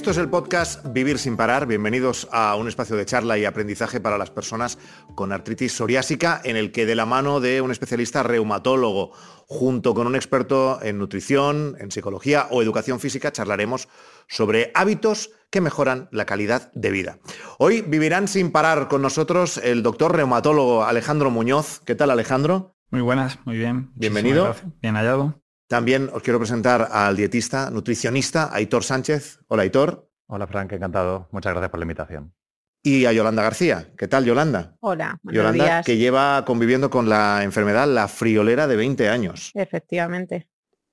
Esto es el podcast Vivir sin parar. Bienvenidos a un espacio de charla y aprendizaje para las personas con artritis psoriásica en el que de la mano de un especialista reumatólogo junto con un experto en nutrición, en psicología o educación física charlaremos sobre hábitos que mejoran la calidad de vida. Hoy vivirán sin parar con nosotros el doctor reumatólogo Alejandro Muñoz. ¿Qué tal Alejandro? Muy buenas, muy bien. Bienvenido. Bien hallado. También os quiero presentar al dietista, nutricionista, Aitor Sánchez. Hola, Aitor. Hola, Frank, encantado. Muchas gracias por la invitación. Y a Yolanda García. ¿Qué tal, Yolanda? Hola, Yolanda, que lleva conviviendo con la enfermedad la friolera de 20 años. Efectivamente.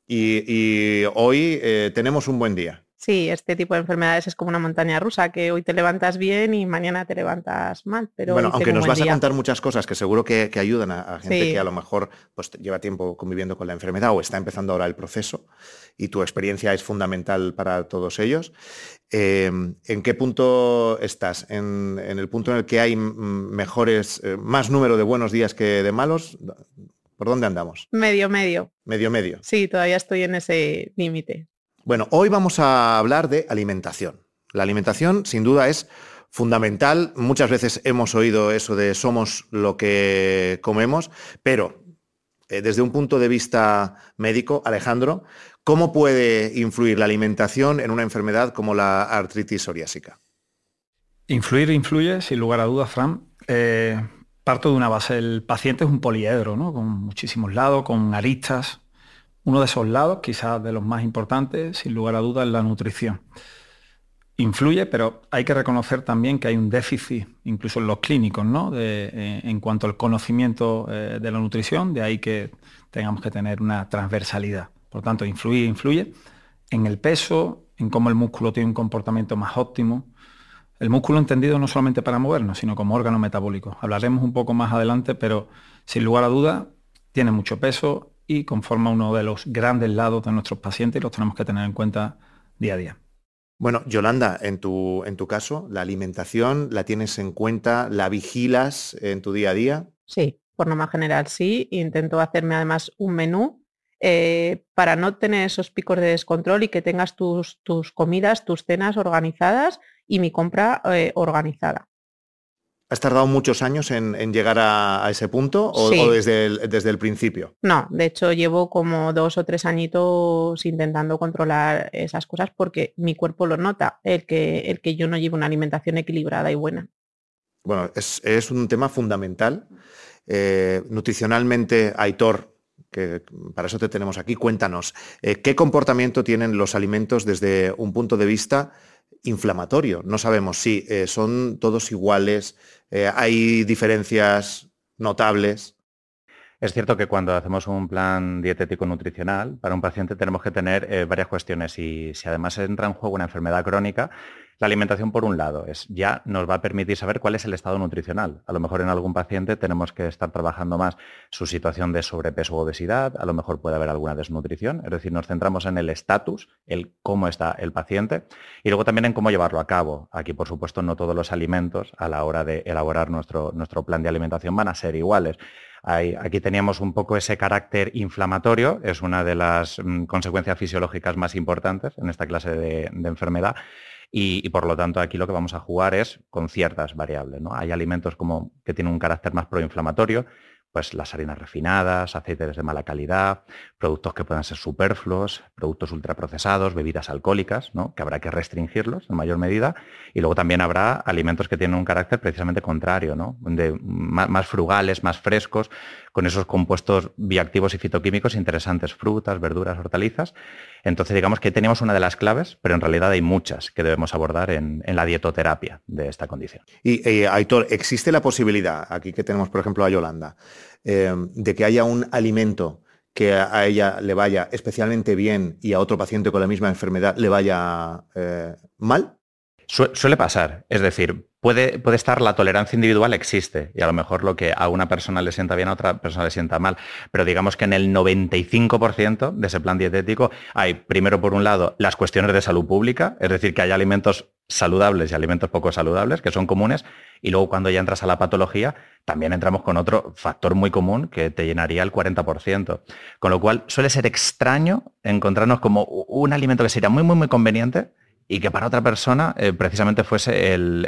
Y, hoy eh, tenemos un buen día. Sí, este tipo de enfermedades es como una montaña rusa, que hoy te levantas bien y mañana te levantas mal. Pero bueno, aunque nos vas a contar muchas cosas que seguro que, ayudan a, gente que a lo mejor pues, lleva tiempo conviviendo con la enfermedad o está empezando ahora el proceso y tu experiencia es fundamental para todos ellos. Eh, ¿En qué punto estás? ¿En, el punto en el que hay mejores, eh, más número de buenos días que de malos? ¿Por dónde andamos? Medio, medio. Medio, medio. Sí, todavía estoy en ese límite. Bueno, hoy vamos a hablar de alimentación. La alimentación, sin duda, es fundamental. Muchas veces hemos oído eso de somos lo que comemos, pero eh, desde un punto de vista médico, Alejandro, ¿cómo puede influir la alimentación en una enfermedad como la artritis psoriásica? Influir influye, sin lugar a dudas, Fran. Eh, parto de una base. El paciente es un poliedro, ¿no? Con muchísimos lados, con aristas, uno de esos lados, quizás de los más importantes, sin lugar a dudas, es la nutrición. Influye, pero hay que reconocer también que hay un déficit, incluso en los clínicos, ¿no? Eh, en cuanto al conocimiento eh, de la nutrición, de ahí que tengamos que tener una transversalidad. Por tanto, influye, influye en el peso, en cómo el músculo tiene un comportamiento más óptimo. El músculo entendido no solamente para movernos, sino como órgano metabólico. Hablaremos un poco más adelante, pero sin lugar a duda tiene mucho peso y conforma uno de los grandes lados de nuestros pacientes y los tenemos que tener en cuenta día a día. Bueno, Yolanda, en tu, en tu caso, ¿la alimentación la tienes en cuenta, la vigilas en tu día a día? Sí, por norma general sí. Intento hacerme además un menú eh, para no tener esos picos de descontrol y que tengas tus, tus comidas, tus cenas organizadas y mi compra eh, organizada. ¿Has tardado muchos años en, llegar a, ese punto o, desde, el, desde, el, principio? No, de hecho llevo como dos o tres añitos intentando controlar esas cosas porque mi cuerpo lo nota, el que, el que yo no llevo una alimentación equilibrada y buena. Bueno, es, un tema fundamental. Eh, nutricionalmente, Aitor, que para eso te tenemos aquí, cuéntanos, eh, ¿qué comportamiento tienen los alimentos desde un punto de vista inflamatorio? No sabemos si eh, son todos iguales, eh, hay diferencias notables. Es cierto que cuando hacemos un plan dietético nutricional para un paciente tenemos que tener eh, varias cuestiones y si además entra en juego una enfermedad crónica, la alimentación, por un lado, es, ya nos va a permitir saber cuál es el estado nutricional. A lo mejor en algún paciente tenemos que estar trabajando más su situación de sobrepeso o obesidad, a lo mejor puede haber alguna desnutrición, es decir, nos centramos en el estatus, el cómo está el paciente, y luego también en cómo llevarlo a cabo. Aquí, por supuesto, no todos los alimentos a la hora de elaborar nuestro, nuestro plan de alimentación van a ser iguales. aquí teníamos un poco ese carácter inflamatorio, es una de las mm, consecuencias fisiológicas más importantes en esta clase de enfermedad. Y, por lo tanto aquí lo que vamos a jugar es con ciertas variables. ¿no? Hay alimentos como que tienen un carácter más proinflamatorio, pues las harinas refinadas, aceites de mala calidad, productos que puedan ser superfluos, productos ultraprocesados, bebidas alcohólicas, que habrá que restringirlos en mayor medida. Y luego también habrá alimentos que tienen un carácter precisamente contrario, ¿no? de, más, frugales, más frescos, con esos compuestos bioactivos y fitoquímicos interesantes, frutas, verduras, hortalizas. Entonces digamos que tenemos una de las claves, pero en realidad hay muchas que debemos abordar en, la dietoterapia de esta condición. Y eh, Aitor, ¿existe la posibilidad, aquí que tenemos por ejemplo a Yolanda, eh, de que haya un alimento que a ella le vaya especialmente bien y a otro paciente con la misma enfermedad le vaya eh, mal? Suele pasar, es decir, puede, puede, estar la tolerancia individual existe y a lo mejor lo que a una persona le sienta bien a otra persona le sienta mal, pero digamos que en el 95% de ese plan dietético hay primero por un lado las cuestiones de salud pública, es decir, que hay alimentos saludables y alimentos poco saludables, que son comunes, y luego cuando ya entras a la patología, también entramos con otro factor muy común que te llenaría el 40%. Con lo cual suele ser extraño encontrarnos como un alimento que sería muy, muy, muy conveniente y que para otra persona eh, precisamente fuese el,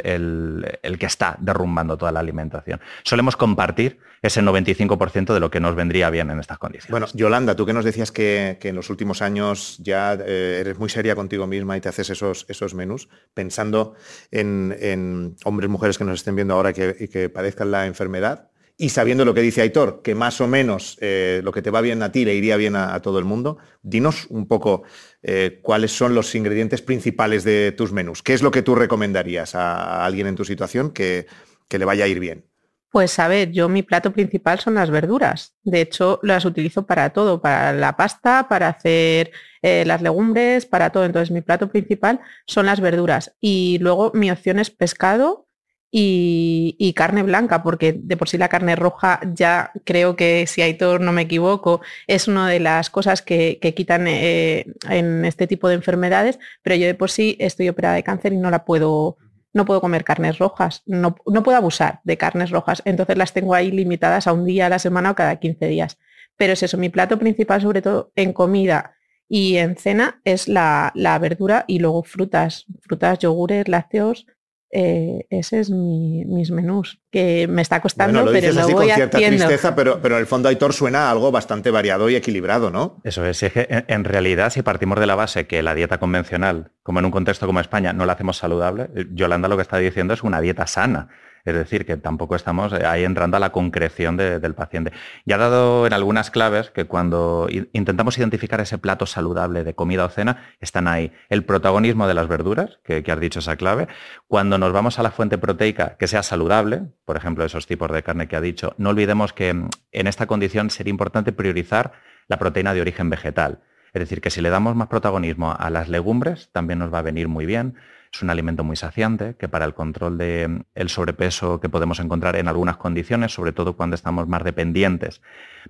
que está derrumbando toda la alimentación. Solemos compartir ese 95% de lo que nos vendría bien en estas condiciones. Bueno, Yolanda, tú que nos decías que, en los últimos años ya eh, eres muy seria contigo misma y te haces esos, esos menús, pensando en, hombres, mujeres que nos estén viendo ahora y que padezcan la enfermedad, y sabiendo lo que dice Aitor, que más o menos eh, lo que te va bien a ti le iría bien a, todo el mundo, dinos un poco eh, cuáles son los ingredientes principales de tus menús. ¿Qué es lo que tú recomendarías a alguien en tu situación que, le vaya a ir bien? Pues a ver, yo mi plato principal son las verduras. De hecho, las utilizo para todo, para la pasta, para hacer eh, las legumbres, para todo. Entonces, mi plato principal son las verduras. Y luego mi opción es pescado y, carne blanca, porque de por sí la carne roja ya creo que, si Aitor no me equivoco, es una de las cosas que, quitan eh, en este tipo de enfermedades, pero yo de por sí estoy operada de cáncer y no la puedo, no puedo comer carnes rojas, no, no puedo abusar de carnes rojas, entonces las tengo ahí limitadas a un día a la semana o cada 15 días. Pero es eso, mi plato principal, sobre todo en comida y en cena, es la verdura y luego frutas, frutas, yogures, lácteos, eh, ese es mis menús, que me está costando, lo pero lo así voy con cierta tristeza, pero, pero en el fondo Aitor suena algo bastante variado y equilibrado, ¿no? Eso es, es que en realidad si partimos de la base que la dieta convencional, como en un contexto como España, no la hacemos saludable, Yolanda lo que está diciendo es una dieta sana. Es decir, que tampoco estamos eh, ahí entrando a la concreción del paciente. Y ha dado en algunas claves que cuando intentamos identificar ese plato saludable de comida o cena, están ahí. El protagonismo de las verduras, que, has dicho esa clave. Cuando nos vamos a la fuente proteica que sea saludable, por ejemplo, esos tipos de carne que ha dicho, no olvidemos que mm, en esta condición sería importante priorizar la proteína de origen vegetal. Es decir, que si le damos más protagonismo a las legumbres, también nos va a venir muy bien. Es un alimento muy saciante que para el control del el sobrepeso que podemos encontrar en algunas condiciones, sobre todo cuando estamos más dependientes,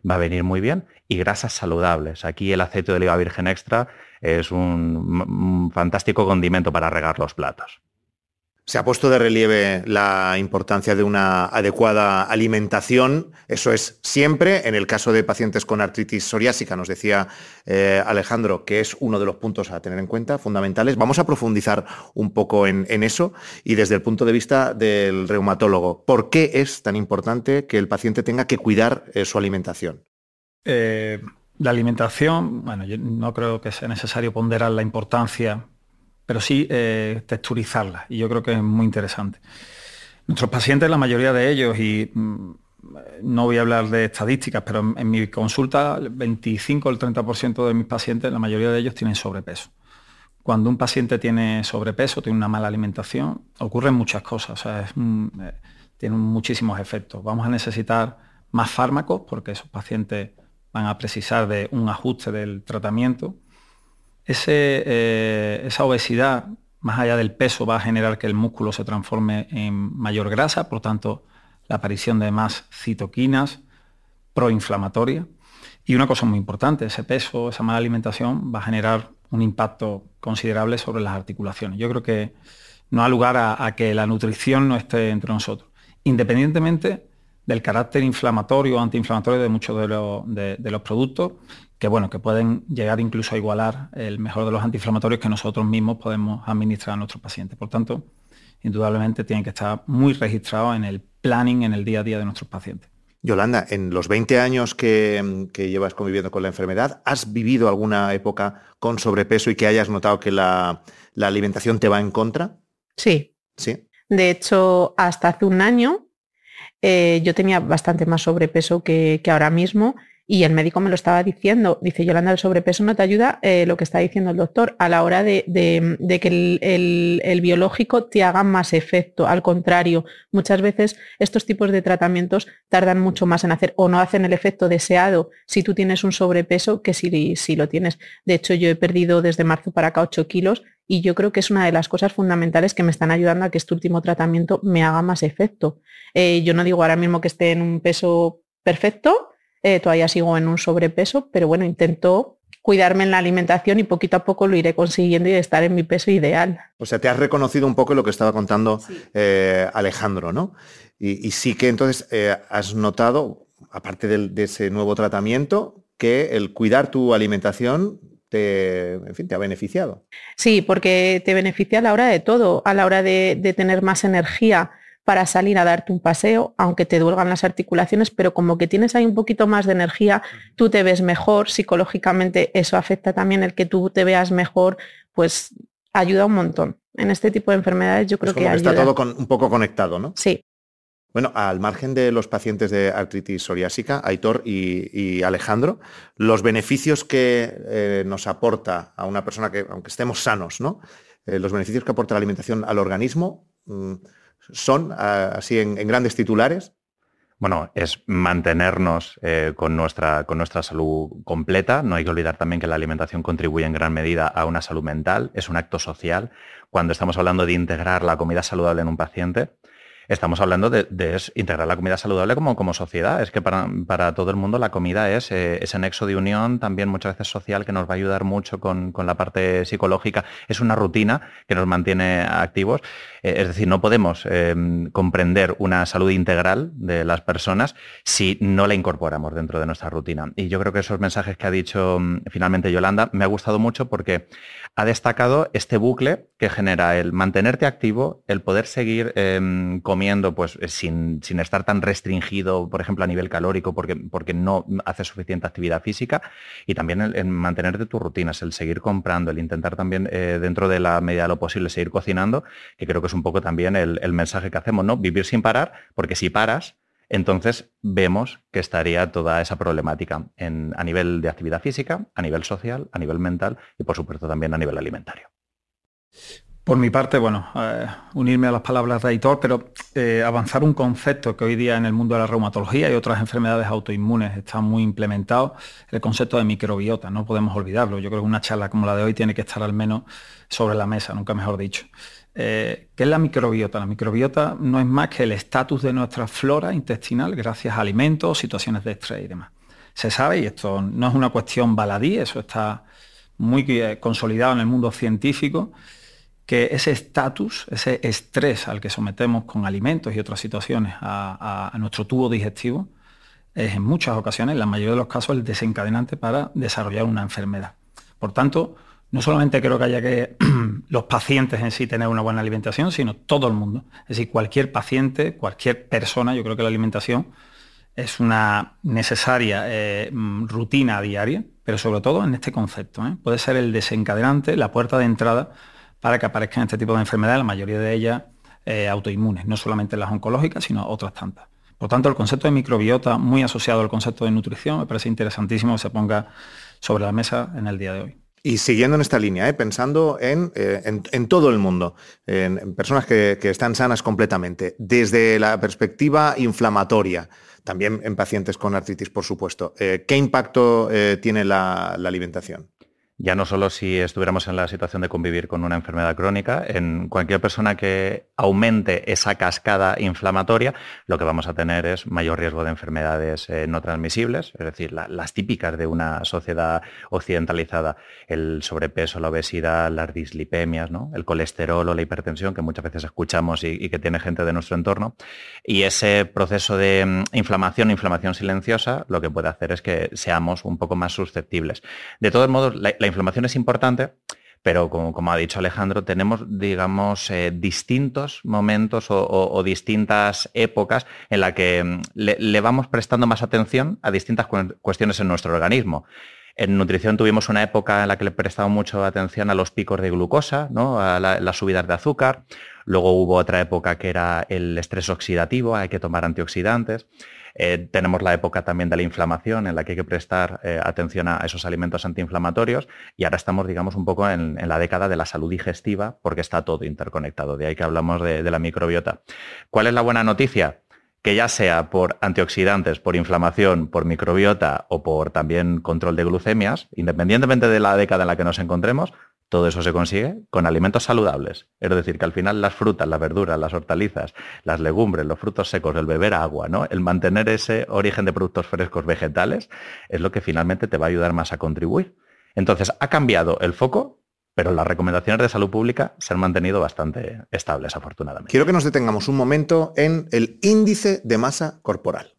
va a venir muy bien. Y grasas saludables. Aquí el aceite de oliva virgen extra es un fantástico condimento para regar los platos. Se ha puesto de relieve la importancia de una adecuada alimentación. Eso es siempre. En el caso de pacientes con artritis psoriásica, nos decía eh, Alejandro que es uno de los puntos a tener en cuenta, fundamentales. Vamos a profundizar un poco en, eso y desde el punto de vista del reumatólogo. ¿Por qué es tan importante que el paciente tenga que cuidar eh, su alimentación? Eh, la alimentación, bueno, yo no creo que sea necesario ponderar la importancia pero sí eh, texturizarla y yo creo que es muy interesante. Nuestros pacientes, la mayoría de ellos, y mm, no voy a hablar de estadísticas, pero en, mi consulta el 25 o el 30% de mis pacientes, la mayoría de ellos tienen sobrepeso. Cuando un paciente tiene sobrepeso, tiene una mala alimentación, ocurren muchas cosas, eh, tienen muchísimos efectos. Vamos a necesitar más fármacos porque esos pacientes van a precisar de un ajuste del tratamiento eh, esa obesidad, más allá del peso, va a generar que el músculo se transforme en mayor grasa, por tanto, la aparición de más citoquinas proinflamatorias. Y una cosa muy importante, ese peso, esa mala alimentación va a generar un impacto considerable sobre las articulaciones. Yo creo que no ha lugar a, que la nutrición no esté entre nosotros, independientemente del carácter inflamatorio o antiinflamatorio de muchos de los productos que bueno, que pueden llegar incluso a igualar el mejor de los antiinflamatorios que nosotros mismos podemos administrar a nuestros pacientes. Por tanto, indudablemente tienen que estar muy registrados en el planning, en el día a día de nuestros pacientes. Yolanda, en los 20 años que, llevas conviviendo con la enfermedad, ¿has vivido alguna época con sobrepeso y que hayas notado que la, alimentación te va en contra? Sí. Sí. De hecho, hasta hace un año eh, yo tenía bastante más sobrepeso que, que ahora mismo y el médico me lo estaba diciendo, dice Yolanda, el sobrepeso no te ayuda eh, lo que está diciendo el doctor a la hora de, que el, biológico te haga más efecto. Al contrario, muchas veces estos tipos de tratamientos tardan mucho más en hacer o no hacen el efecto deseado si tú tienes un sobrepeso que si, si lo tienes. De hecho, yo he perdido desde marzo para acá 8 kilos y yo creo que es una de las cosas fundamentales que me están ayudando a que este último tratamiento me haga más efecto. Eh, yo no digo ahora mismo que esté en un peso perfecto, eh, todavía sigo en un sobrepeso, pero bueno, intento cuidarme en la alimentación y poquito a poco lo iré consiguiendo y estar en mi peso ideal. O sea, te has reconocido un poco lo que estaba contando eh, Alejandro, ¿no? Y, sí que entonces eh, has notado, aparte de ese nuevo tratamiento, que el cuidar tu alimentación te, en fin, te ha beneficiado. Sí, porque te beneficia a la hora de todo, a la hora de, tener más energía para salir a darte un paseo, aunque te duelgan las articulaciones, pero como que tienes ahí un poquito más de energía, tú te ves mejor, psicológicamente eso afecta también el que tú te veas mejor, pues ayuda un montón. En este tipo de enfermedades yo creo que, Está todo un poco conectado, ¿no? Sí. Bueno, al margen de los pacientes de artritis psoriásica, Aitor y, Alejandro, los beneficios que eh, nos aporta a una persona que, aunque estemos sanos, ¿no? Eh, los beneficios que aporta la alimentación al organismo mm, son, así en, grandes titulares. Bueno, es mantenernos eh, con, nuestra, con nuestra salud completa. No hay que olvidar también que la alimentación contribuye en gran medida a una salud mental. Es un acto social. Cuando estamos hablando de integrar la comida saludable en un paciente, estamos hablando de, integrar la comida saludable como, sociedad. Es que para, todo el mundo la comida es eh, ese nexo de unión, también muchas veces social, que nos va a ayudar mucho con, la parte psicológica. Es una rutina que nos mantiene activos. Eh, es decir, no podemos em, comprender una salud integral de las personas si no la incorporamos dentro de nuestra rutina. Y yo creo que esos mensajes que ha dicho mm, finalmente Yolanda me ha gustado mucho porque ha destacado este bucle que genera el mantenerte activo, el poder seguir em, comiendo pues, eh, sin, estar tan restringido, por ejemplo, a nivel calórico, porque, porque no hace suficiente actividad física, y también el, mantenerte tus rutinas, el seguir comprando, el intentar también, eh, dentro de la medida de lo posible, seguir cocinando, que creo que es un poco también el, mensaje que hacemos, ¿no? Vivir sin parar, porque si paras, entonces vemos que estaría toda esa problemática a nivel de actividad física, a nivel social, a nivel mental y por supuesto también a nivel alimentario. Por mi parte, bueno, eh, unirme a las palabras de Aitor, pero eh, avanzar un concepto que hoy día en el mundo de la reumatología y otras enfermedades autoinmunes está muy implementado, el concepto de microbiota, no podemos olvidarlo. Yo creo que una charla como la de hoy tiene que estar al menos sobre la mesa, nunca mejor dicho. Eh, ¿Qué es la microbiota? La microbiota no es más que el estatus de nuestra flora intestinal gracias a alimentos, situaciones de estrés y demás. Se sabe, y esto no es una cuestión baladí, eso está muy eh, consolidado en el mundo científico, que ese estatus, ese estrés al que sometemos con alimentos y otras situaciones a, a nuestro tubo digestivo, es en muchas ocasiones, en la mayoría de los casos, el desencadenante para desarrollar una enfermedad. Por tanto, no solamente creo que haya que los pacientes en sí tener una buena alimentación, sino todo el mundo. Es decir, cualquier paciente, cualquier persona, yo creo que la alimentación es una necesaria eh, mm, rutina diaria, pero sobre todo en este concepto. ¿eh? Puede ser el desencadenante, la puerta de entrada para que aparezcan este tipo de enfermedades, la mayoría de ellas eh, autoinmunes, no solamente las oncológicas, sino otras tantas. Por tanto, el concepto de microbiota, muy asociado al concepto de nutrición, me parece interesantísimo que se ponga sobre la mesa en el día de hoy. Y siguiendo en esta línea, ¿eh? pensando eh, en, todo el mundo, en, personas que, están sanas completamente, desde la perspectiva inflamatoria, también en pacientes con artritis, por supuesto, eh, ¿qué impacto tiene la alimentación? Ya no solo si estuviéramos en la situación de convivir con una enfermedad crónica, en cualquier persona que aumente esa cascada inflamatoria, lo que vamos a tener es mayor riesgo de enfermedades eh, no transmisibles, es decir, las típicas de una sociedad occidentalizada, el sobrepeso, la obesidad, las dislipemias, ¿no? el colesterol o la hipertensión, que muchas veces escuchamos y, que tiene gente de nuestro entorno. Y ese proceso de mm, inflamación, inflamación silenciosa, lo que puede hacer es que seamos un poco más susceptibles. De todos modos, la inflamación es importante, pero como, ha dicho Alejandro, tenemos, digamos, eh, distintos momentos o, distintas épocas en las que mm, le, vamos prestando más atención a distintas cuestiones en nuestro organismo. En nutrición tuvimos una época en la que le prestamos mucho atención a los picos de glucosa, ¿no? a las subidas de azúcar. Luego hubo otra época que era el estrés oxidativo, hay que tomar antioxidantes. Eh, tenemos la época también de la inflamación en la que hay que prestar eh, atención a esos alimentos antiinflamatorios y ahora estamos, digamos, un poco en, la década de la salud digestiva porque está todo interconectado, de ahí que hablamos de la microbiota. ¿Cuál es la buena noticia? Que ya sea por antioxidantes, por inflamación, por microbiota o por también control de glucemias, independientemente de la década en la que nos encontremos, todo eso se consigue con alimentos saludables. Es decir, que al final las frutas, las verduras, las hortalizas, las legumbres, los frutos secos, el beber agua, ¿no? el mantener ese origen de productos frescos vegetales, es lo que finalmente te va a ayudar más a contribuir. Entonces, ha cambiado el foco, pero las recomendaciones de salud pública se han mantenido bastante estables, afortunadamente. Quiero que nos detengamos un momento en el índice de masa corporal.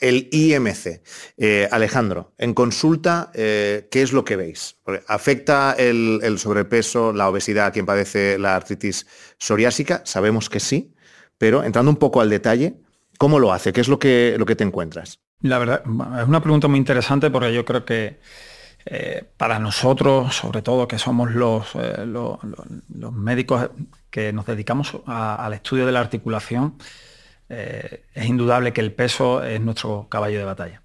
el IMC. Eh, Alejandro, en consulta, eh, ¿qué es lo que veis? ¿Afecta el, sobrepeso, la obesidad a quien padece la artritis psoriásica? Sabemos que sí, pero entrando un poco al detalle, ¿cómo lo hace? ¿Qué es lo que, lo que te encuentras? La verdad, es una pregunta muy interesante porque yo creo que eh, para nosotros, sobre todo que somos los, los, médicos que nos dedicamos al estudio de la articulación, eh, es indudable que el peso es nuestro caballo de batalla.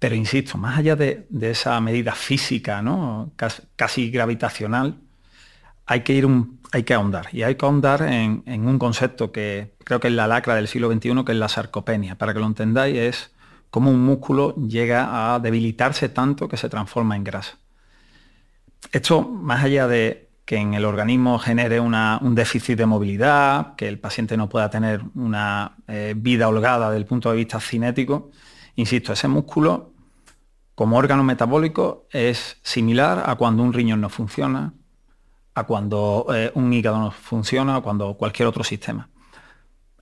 Pero insisto, más allá de, esa medida física, ¿no? casi, gravitacional, hay que, ir hay que ahondar. Y hay que ahondar en, un concepto que creo que es la lacra del siglo XXI, que es la sarcopenia. Para que lo entendáis, es cómo un músculo llega a debilitarse tanto que se transforma en grasa. Esto, más allá de que en el organismo genere un déficit de movilidad, que el paciente no pueda tener una eh, vida holgada desde el punto de vista cinético. Insisto, ese músculo como órgano metabólico es similar a cuando un riñón no funciona, a cuando eh, un hígado no funciona o cuando cualquier otro sistema.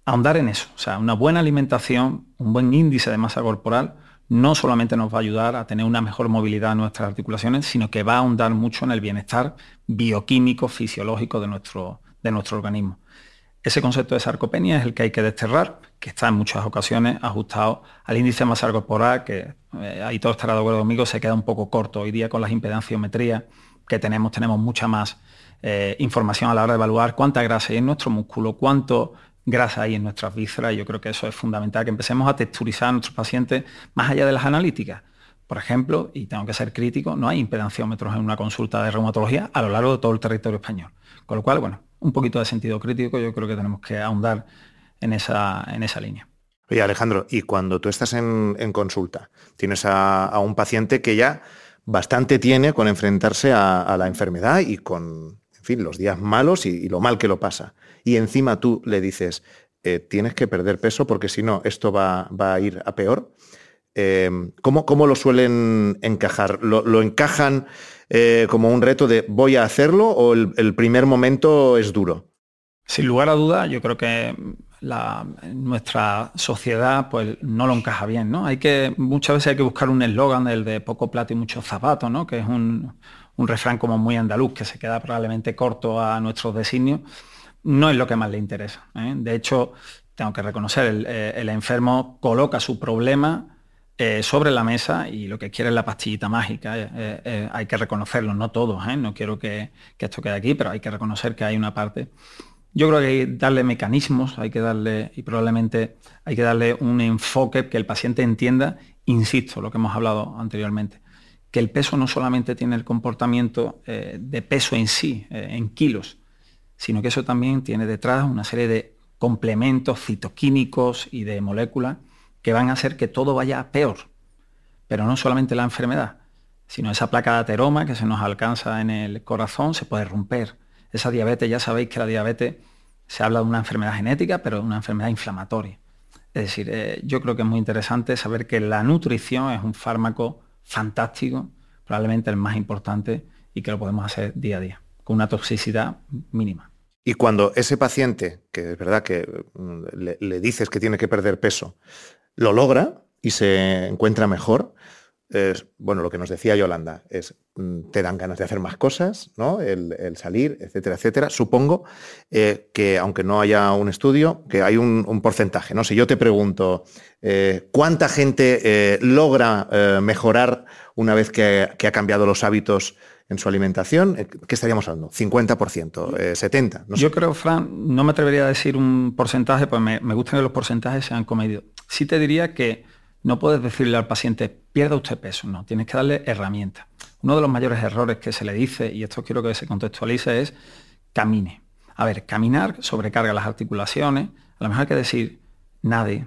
Ahondar en eso, o sea, una buena alimentación, un buen índice de masa corporal, no solamente nos va a ayudar a tener una mejor movilidad en nuestras articulaciones, sino que va a ahondar mucho en el bienestar bioquímico, fisiológico de nuestro, de nuestro organismo. Ese concepto de sarcopenia es el que hay que desterrar, que está en muchas ocasiones ajustado al índice de masa corporal, que eh, ahí todo estará de acuerdo conmigo, se queda un poco corto. Hoy día con las impedanciometrías que tenemos, tenemos mucha más eh, información a la hora de evaluar cuánta grasa hay en nuestro músculo, cuánto grasa hay en nuestras vísceras. Yo creo que eso es fundamental, que empecemos a texturizar a nuestros pacientes más allá de las analíticas. Por ejemplo, y tengo que ser crítico, no hay impedanciómetros en una consulta de reumatología a lo largo de todo el territorio español. Con lo cual, bueno, un poquito de sentido crítico yo creo que tenemos que ahondar en esa, en esa línea. Oye, Alejandro, y cuando tú estás en, consulta, tienes a, un paciente que ya bastante tiene con enfrentarse a, la enfermedad y con, en fin, los días malos y lo mal que lo pasa y encima tú le dices, eh, tienes que perder peso porque si no, esto va, a ir a peor. Em, ¿cómo, lo suelen encajar? ¿Lo, encajan eh, como un reto de voy a hacerlo o el, primer momento es duro? Sin lugar a duda, yo creo que nuestra sociedad pues no lo encaja bien, ¿no? Hay que, muchas veces hay que buscar un eslogan del de poco plato y muchos zapatos, ¿no? Que es un, un refrán como muy andaluz, que se queda probablemente corto a nuestros designios no es lo que más le interesa. ¿eh? De hecho, tengo que reconocer, el, eh, enfermo coloca su problema eh, sobre la mesa y lo que quiere es la pastillita mágica. hay que reconocerlo, no todos, no quiero que, esto quede aquí, pero hay que reconocer que hay una parte. Yo creo que hay que darle mecanismos, hay que darle, y probablemente hay que darle un enfoque que el paciente entienda, insisto, lo que hemos hablado anteriormente, que el peso no solamente tiene el comportamiento de peso en sí, en kilos, sino que eso también tiene detrás una serie de complementos citoquímicos y de moléculas que van a hacer que todo vaya peor. Pero no solamente la enfermedad, sino esa placa de ateroma que se nos alcanza en el corazón se puede romper. Esa diabetes, ya sabéis que la diabetes se habla de una enfermedad genética, pero de una enfermedad inflamatoria. Es decir, eh, yo creo que es muy interesante saber que la nutrición es un fármaco fantástico, probablemente el más importante y que lo podemos hacer día a día, con una toxicidad mínima. Y cuando ese paciente, que es verdad que mm, le, dices que tiene que perder peso, lo logra y se encuentra mejor, es, bueno, lo que nos decía Yolanda es, mm, te dan ganas de hacer más cosas, ¿no? El, salir, etcétera, etcétera. Supongo eh, que, aunque no haya un estudio, que hay un, porcentaje, ¿no? Si yo te pregunto, eh, ¿cuánta gente eh, logra mejorar una vez que, ha cambiado los hábitos en su alimentación, eh, ¿qué estaríamos hablando? ¿50%? Eh, ¿70%? Yo creo, Fran, no me atrevería a decir un porcentaje, pues me, me gusta que los porcentajes sean comedidos. Sí te diría que no puedes decirle al paciente, pierda usted peso, no, tienes que darle herramientas. Uno de los mayores errores que se le dice, y esto quiero que se contextualice, es camine. A ver, caminar sobrecarga las articulaciones, a lo mejor hay que decir, nadie,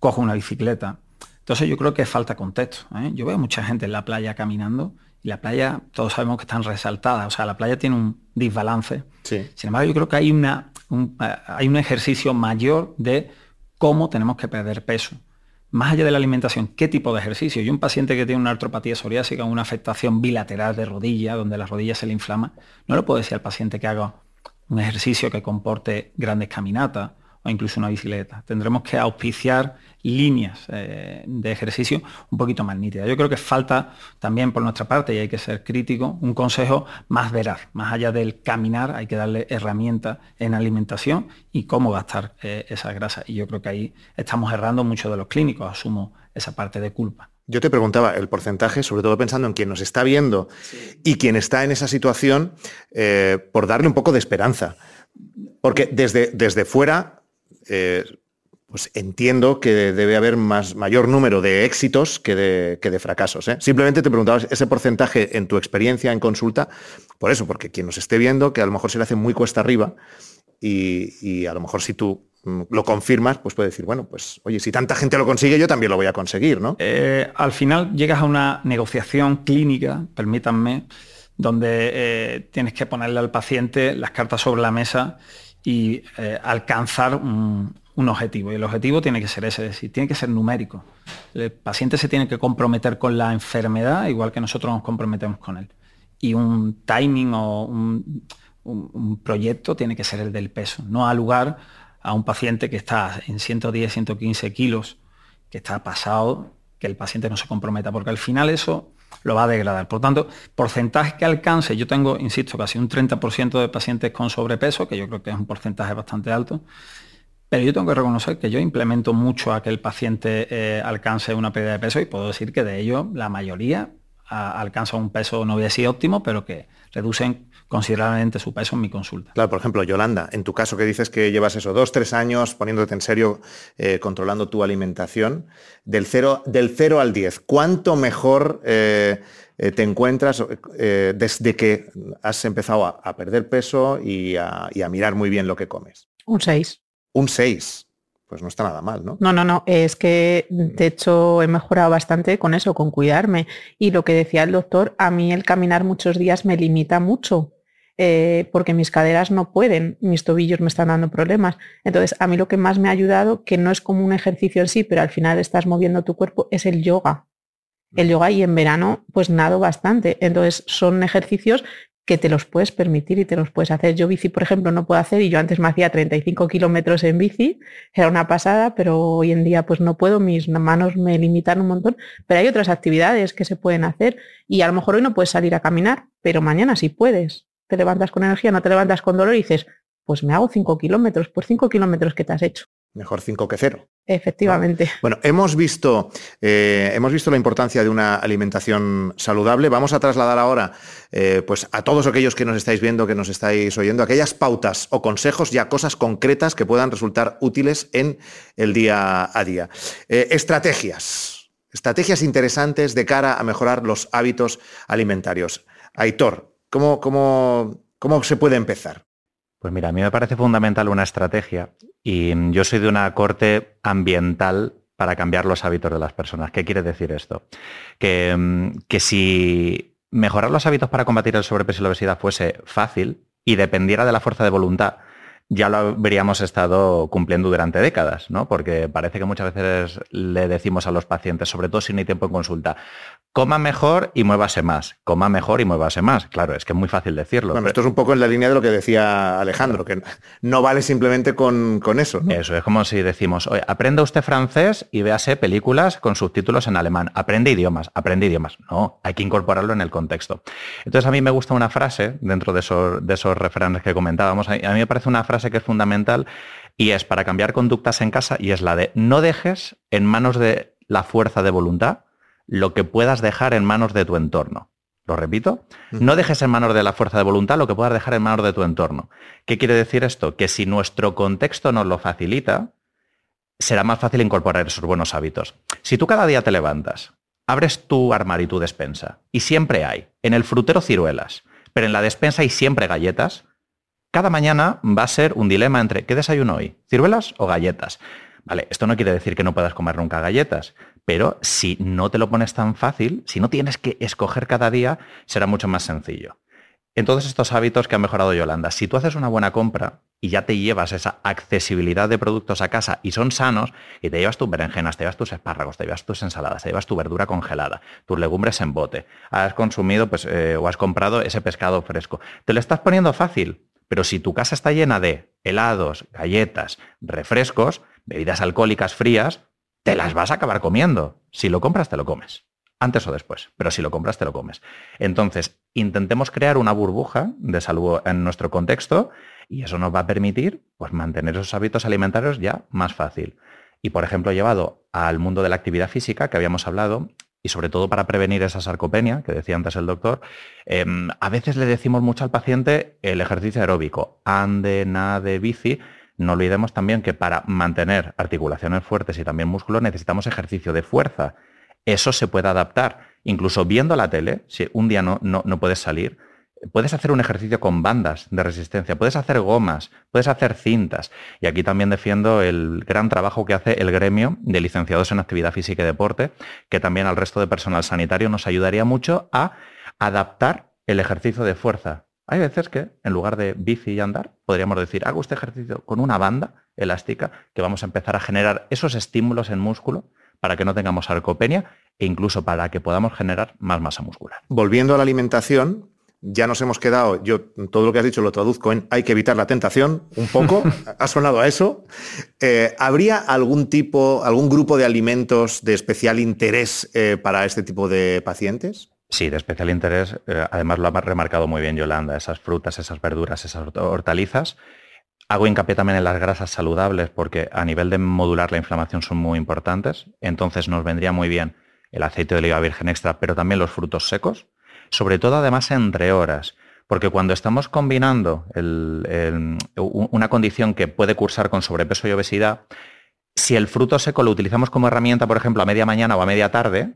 cojo una bicicleta. Entonces yo creo que falta contexto. ¿eh? Yo veo mucha gente en la playa caminando y la playa, todos sabemos que están resaltadas, o sea, la playa tiene un desbalance. Sin embargo, yo creo que hay, una, un, eh, hay un ejercicio mayor de cómo tenemos que perder peso. Más allá de la alimentación, ¿qué tipo de ejercicio? Y un paciente que tiene una artropatía psoriásica, una afectación bilateral de rodilla, donde la rodilla se le inflama, no le puedo decir al paciente que haga un ejercicio que comporte grandes caminatas o incluso una bicicleta. Tendremos que auspiciar líneas eh, de ejercicio un poquito más nítidas. Yo creo que falta también por nuestra parte, y hay que ser crítico, un consejo más veraz. Más allá del caminar, hay que darle herramientas en alimentación y cómo gastar eh, esa grasa. Y yo creo que ahí estamos errando muchos de los clínicos, asumo esa parte de culpa. Yo te preguntaba el porcentaje, sobre todo pensando en quien nos está viendo y quien está en esa situación, eh, por darle un poco de esperanza. Porque desde, desde fuera, eh, pues entiendo que debe haber más, mayor número de éxitos que de, que de fracasos. ¿eh? Simplemente te preguntaba ese porcentaje en tu experiencia en consulta, por eso, porque quien nos esté viendo, que a lo mejor se le hace muy cuesta arriba, y, a lo mejor si tú mm, lo confirmas, pues puede decir, bueno, pues oye, si tanta gente lo consigue, yo también lo voy a conseguir, ¿no? Eh, al final llegas a una negociación clínica, permítanme, donde tienes que ponerle al paciente las cartas sobre la mesa y eh, alcanzar un, objetivo. Y el objetivo tiene que ser ese, es decir, tiene que ser numérico. El paciente se tiene que comprometer con la enfermedad igual que nosotros nos comprometemos con él. Y un timing o un, un, proyecto tiene que ser el del peso, no a lugar a un paciente que está en 110, 115 kilos, que está pasado, que el paciente no se comprometa, porque al final eso lo va a degradar. Por tanto, porcentaje que alcance, yo tengo, insisto, casi un 30% de pacientes con sobrepeso, que yo creo que es un porcentaje bastante alto, pero yo tengo que reconocer que yo implemento mucho a que el paciente eh, alcance una pérdida de peso y puedo decir que de ello la mayoría alcanza un peso, no voy a decir óptimo, pero que reducen considerablemente su peso en mi consulta. Claro, por ejemplo, Yolanda, en tu caso que dices que llevas eso, dos, tres años poniéndote en serio, eh, controlando tu alimentación, del 0 del cero al 10, ¿cuánto mejor eh, eh, te encuentras desde que has empezado a, perder peso y a, y a, mirar muy bien lo que comes? Un 6. Un 6 pues no está nada mal, ¿no? No, no, no, es que de hecho he mejorado bastante con eso, con cuidarme. Y lo que decía el doctor, a mí el caminar muchos días me limita mucho. Eh, porque mis caderas no pueden, mis tobillos me están dando problemas. Entonces, a mí lo que más me ha ayudado, que no es como un ejercicio en sí, pero al final estás moviendo tu cuerpo, es el yoga. El yoga y en verano, pues nado bastante. Entonces, son ejercicios que te los puedes permitir y te los puedes hacer. Yo bici, por ejemplo, no puedo hacer y yo antes me hacía 35 kilómetros en bici, era una pasada, pero hoy en día pues no puedo, mis manos me limitan un montón, pero hay otras actividades que se pueden hacer y a lo mejor hoy no puedes salir a caminar, pero mañana sí puedes. Te levantas con energía, no te levantas con dolor y dices, pues me hago 5 kilómetros, por 5 kilómetros que te has hecho. Mejor 5 que 0. Efectivamente. Bueno, hemos visto, eh, hemos visto la importancia de una alimentación saludable. Vamos a trasladar ahora eh, pues a todos aquellos que nos estáis viendo, que nos estáis oyendo, aquellas pautas o consejos ya cosas concretas que puedan resultar útiles en el día a día. Eh, estrategias, estrategias interesantes de cara a mejorar los hábitos alimentarios. Aitor, ¿cómo, cómo, cómo se puede empezar? Pues mira, a mí me parece fundamental una estrategia y yo soy de una corte ambiental para cambiar los hábitos de las personas. ¿Qué quiere decir esto? Que, mm, que si mejorar los hábitos para combatir el sobrepeso y la obesidad fuese fácil y dependiera de la fuerza de voluntad, ya lo habríamos estado cumpliendo durante décadas, ¿no? Porque parece que muchas veces le decimos a los pacientes, sobre todo si no hay tiempo en consulta, coma mejor y muévase más, coma mejor y muévase más. Claro, es que es muy fácil decirlo. Bueno, esto es un poco en la línea de lo que decía Alejandro, que no vale simplemente con, eso. Eso, es como si decimos, oye, aprenda usted francés y véase películas con subtítulos en alemán. Aprende idiomas, aprende idiomas. No, hay que incorporarlo en el contexto. Entonces a mí me gusta una frase dentro de esos, de esos refranes que comentábamos. A mí me parece una frase que es fundamental y es para cambiar conductas en casa y es la de no dejes en manos de la fuerza de voluntad lo que puedas dejar en manos de tu entorno. Lo repito, no dejes en manos de la fuerza de voluntad lo que puedas dejar en manos de tu entorno. ¿Qué quiere decir esto? Que si nuestro contexto nos lo facilita, será más fácil incorporar esos buenos hábitos. Si tú cada día te levantas, abres tu armario y tu despensa, y siempre hay, en el frutero ciruelas, pero en la despensa hay siempre galletas, cada mañana va a ser un dilema entre ¿qué desayuno hoy? ¿Ciruelas o galletas? Vale, esto no quiere decir que no puedas comer nunca galletas, pero si no te lo pones tan fácil, si no tienes que escoger cada día, será mucho más sencillo. Entonces estos hábitos que ha mejorado Yolanda, si tú haces una buena compra y ya te llevas esa accesibilidad de productos a casa y son sanos, y te llevas tus berenjenas, te llevas tus espárragos, te llevas tus ensaladas, te llevas tu verdura congelada, tus legumbres en bote, has consumido pues, eh, o has comprado ese pescado fresco, te lo estás poniendo fácil, pero si tu casa está llena de helados, galletas, refrescos, bebidas alcohólicas frías, te las vas a acabar comiendo. Si lo compras, te lo comes. Antes o después, pero si lo compras, te lo comes. Entonces, intentemos crear una burbuja de salud en nuestro contexto y eso nos va a permitir pues, mantener esos hábitos alimentarios ya más fácil. Y, por ejemplo, llevado al mundo de la actividad física, que habíamos hablado, y sobre todo para prevenir esa sarcopenia, que decía antes el doctor, em, a veces le decimos mucho al paciente el ejercicio aeróbico, ande, nade, bici. No olvidemos también que para mantener articulaciones fuertes y también músculos necesitamos ejercicio de fuerza. Eso se puede adaptar. Incluso viendo la tele, si un día no, no, no puedes salir, puedes hacer un ejercicio con bandas de resistencia, puedes hacer gomas, puedes hacer cintas. Y aquí también defiendo el gran trabajo que hace el gremio de licenciados en actividad física y deporte, que también al resto de personal sanitario nos ayudaría mucho a adaptar el ejercicio de fuerza. Hay veces que en lugar de bici y andar, podríamos decir, hago este ejercicio con una banda elástica que vamos a empezar a generar esos estímulos en músculo para que no tengamos sarcopenia e incluso para que podamos generar más masa muscular. Volviendo a la alimentación, ya nos hemos quedado, yo todo lo que has dicho lo traduzco en hay que evitar la tentación, un poco, ha sonado a eso. Eh, ¿Habría algún tipo, algún grupo de alimentos de especial interés eh, para este tipo de pacientes? Sí, de especial interés, eh, además lo ha remarcado muy bien Yolanda, esas frutas, esas verduras, esas hortalizas. Hago hincapié también en las grasas saludables porque a nivel de modular la inflamación son muy importantes, entonces nos vendría muy bien el aceite de oliva virgen extra, pero también los frutos secos, sobre todo además entre horas, porque cuando estamos combinando una condición que puede cursar con sobrepeso y obesidad, si el fruto seco lo utilizamos como herramienta, por ejemplo, a media mañana o a media tarde,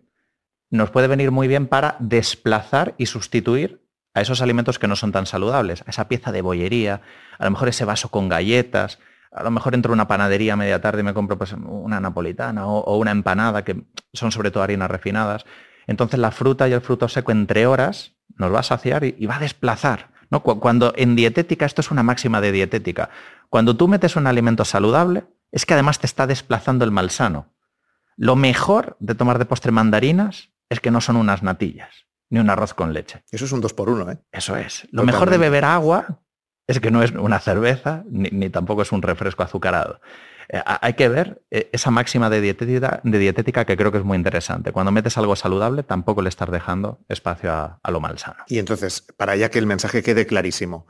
nos puede venir muy bien para desplazar y sustituir a esos alimentos que no son tan saludables, a esa pieza de bollería, a lo mejor ese vaso con galletas, a lo mejor entro a una panadería a media tarde y me compro pues, una napolitana o, una empanada, que son sobre todo harinas refinadas. Entonces la fruta y el fruto seco entre horas nos va a saciar y, va a desplazar. ¿no? Cuando en dietética, esto es una máxima de dietética, cuando tú metes un alimento saludable, es que además te está desplazando el malsano. Lo mejor de tomar de postre mandarinas es que no son unas natillas, ni un arroz con leche. Eso es un dos por uno, ¿eh? Eso es. Lo mejor de beber agua es que no es una cerveza, ni tampoco es un refresco azucarado. Eh, hay que ver eh, esa máxima de dietética, de dietética que creo que es muy interesante. Cuando metes algo saludable, tampoco le estás dejando espacio a, a lo malsano. Y entonces, para ya que el mensaje quede clarísimo,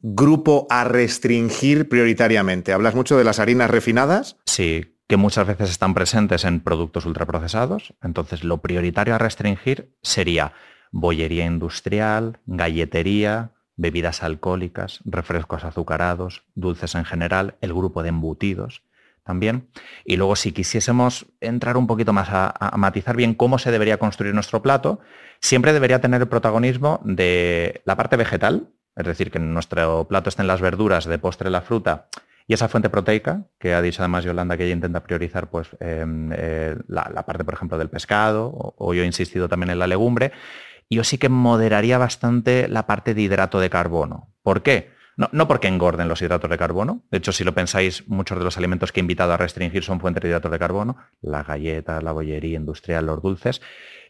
grupo a restringir prioritariamente. ¿Hablas mucho de las harinas refinadas? Sí, que muchas veces están presentes en productos ultraprocesados. Entonces, lo prioritario a restringir sería bollería industrial, galletería, bebidas alcohólicas, refrescos azucarados, dulces en general, el grupo de embutidos también. Y luego si quisiésemos entrar un poquito más a, matizar bien cómo se debería construir nuestro plato, siempre debería tener el protagonismo de la parte vegetal, es decir, que en nuestro plato estén las verduras, de postre la fruta y esa fuente proteica, que ha dicho además Yolanda que ella intenta priorizar pues, em, eh, la, parte, por ejemplo, del pescado, o, yo he insistido también en la legumbre, yo sí que moderaría bastante la parte de hidrato de carbono. ¿Por qué? No, porque engorden los hidratos de carbono. De hecho, si lo pensáis, muchos de los alimentos que he invitado a restringir son fuentes de hidratos de carbono, la galleta, la bollería industrial, los dulces,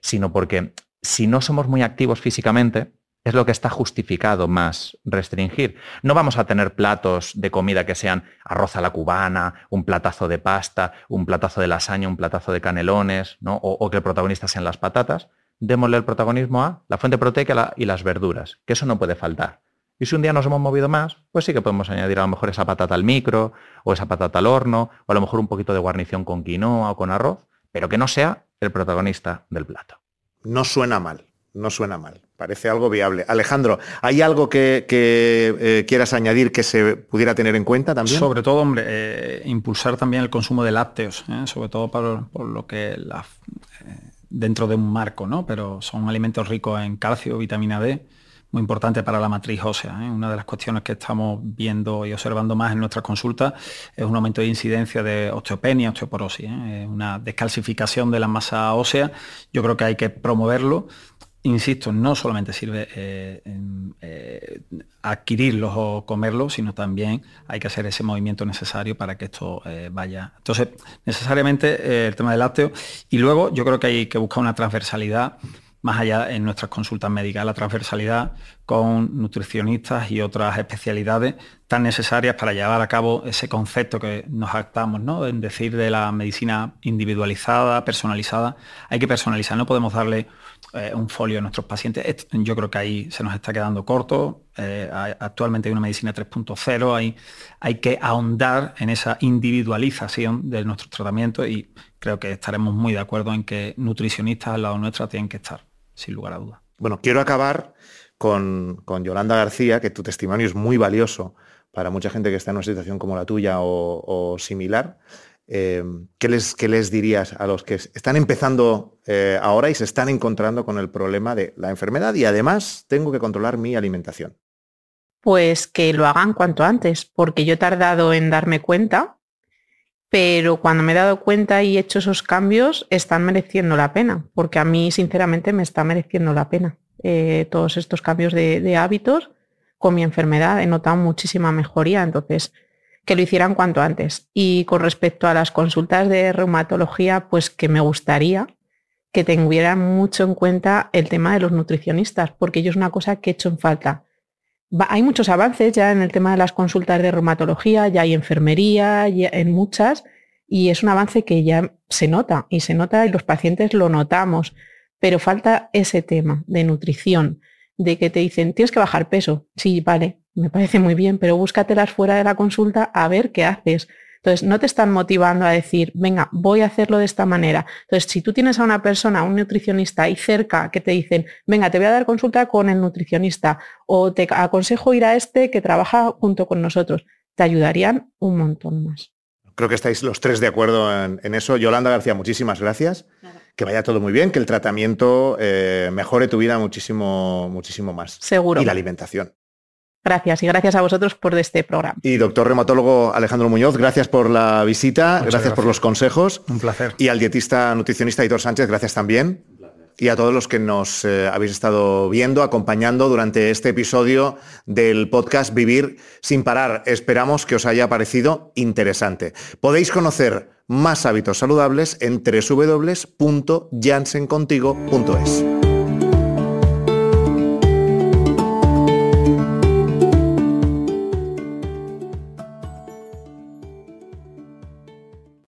sino porque si no somos muy activos físicamente, es lo que está justificado más restringir. No vamos a tener platos de comida que sean arroz a la cubana, un platazo de pasta, un platazo de lasaña, un platazo de canelones, ¿no? o, o que el protagonista sean las patatas. Démosle el protagonismo a la fuente proteica y las verduras, que eso no puede faltar. Y si un día nos hemos movido más, pues sí que podemos añadir a lo mejor esa patata al micro, o esa patata al horno, o a lo mejor un poquito de guarnición con quinoa o con arroz, pero que no sea el protagonista del plato. No suena mal, no suena mal. Parece algo viable. Alejandro, ¿hay algo que, eh, quieras añadir que se pudiera tener en cuenta también? Sobre todo, hombre, eh, impulsar también el consumo de lácteos, ¿eh? sobre todo por, lo que dentro de un marco, ¿no? Pero son alimentos ricos en calcio, vitamina D muy importante para la matriz ósea. ¿eh? Una de las cuestiones que estamos viendo y observando más en nuestras consultas es un aumento de incidencia de osteopenia, osteoporosis, ¿eh? una descalcificación de la masa ósea. Yo creo que hay que promoverlo. Insisto, no solamente sirve eh, adquirirlos o comerlos, sino también hay que hacer ese movimiento necesario para que esto vaya. Entonces, necesariamente el tema del lácteo. Y luego yo creo que hay que buscar una transversalidad más allá en nuestras consultas médicas, la transversalidad con nutricionistas y otras especialidades tan necesarias para llevar a cabo ese concepto que nos actamos, ¿no? En decir de la medicina individualizada, personalizada. Hay que personalizar, no podemos darle eh, un folio a nuestros pacientes. Yo creo que ahí se nos está quedando corto. Eh, actualmente hay una medicina 3.0, hay, hay que ahondar en esa individualización de nuestros tratamientos y creo que estaremos muy de acuerdo en que nutricionistas al lado nuestra tienen que estar sin lugar a duda. Bueno, quiero acabar con, Yolanda García, que tu testimonio es muy valioso para mucha gente que está en una situación como la tuya o, similar. Eh, ¿qué, les, ¿qué, les, dirías a los que están empezando eh, ahora y se están encontrando con el problema de la enfermedad y además tengo que controlar mi alimentación? Pues que lo hagan cuanto antes, porque yo he tardado en darme cuenta pero cuando me he dado cuenta y he hecho esos cambios, están mereciendo la pena, porque a mí sinceramente me está mereciendo la pena eh, todos estos cambios de, hábitos con mi enfermedad. He notado muchísima mejoría, entonces que lo hicieran cuanto antes. Y con respecto a las consultas de reumatología, pues que me gustaría que tuvieran mucho en cuenta el tema de los nutricionistas, porque yo es una cosa que he hecho en falta hay muchos avances ya en el tema de las consultas de reumatología, ya hay enfermería, en muchas, y es un avance que ya se nota, y se nota y los pacientes lo notamos, pero falta ese tema de nutrición, de que te dicen, tienes que bajar peso. Sí, vale, me parece muy bien, pero búscatelas fuera de la consulta a ver qué haces. Entonces, no te están motivando a decir, venga, voy a hacerlo de esta manera. Entonces, si tú tienes a una persona, a un nutricionista ahí cerca que te dicen, venga, te voy a dar consulta con el nutricionista o te aconsejo ir a este que trabaja junto con nosotros, te ayudarían un montón más. Creo que estáis los tres de acuerdo en, eso. Yolanda García, muchísimas gracias. Que vaya todo muy bien, que el tratamiento eh, mejore tu vida muchísimo, muchísimo más. Seguro. Y la alimentación. Gracias y gracias a vosotros por este programa. Y doctor reumatólogo Alejandro Muñoz, gracias por la visita, gracias, por los consejos. Un placer. Y al dietista nutricionista Hitor Sánchez, gracias también. Y a todos los que nos eh, habéis estado viendo, acompañando durante este episodio del podcast Vivir sin parar. Esperamos que os haya parecido interesante. Podéis conocer más hábitos saludables en www.jansencontigo.es.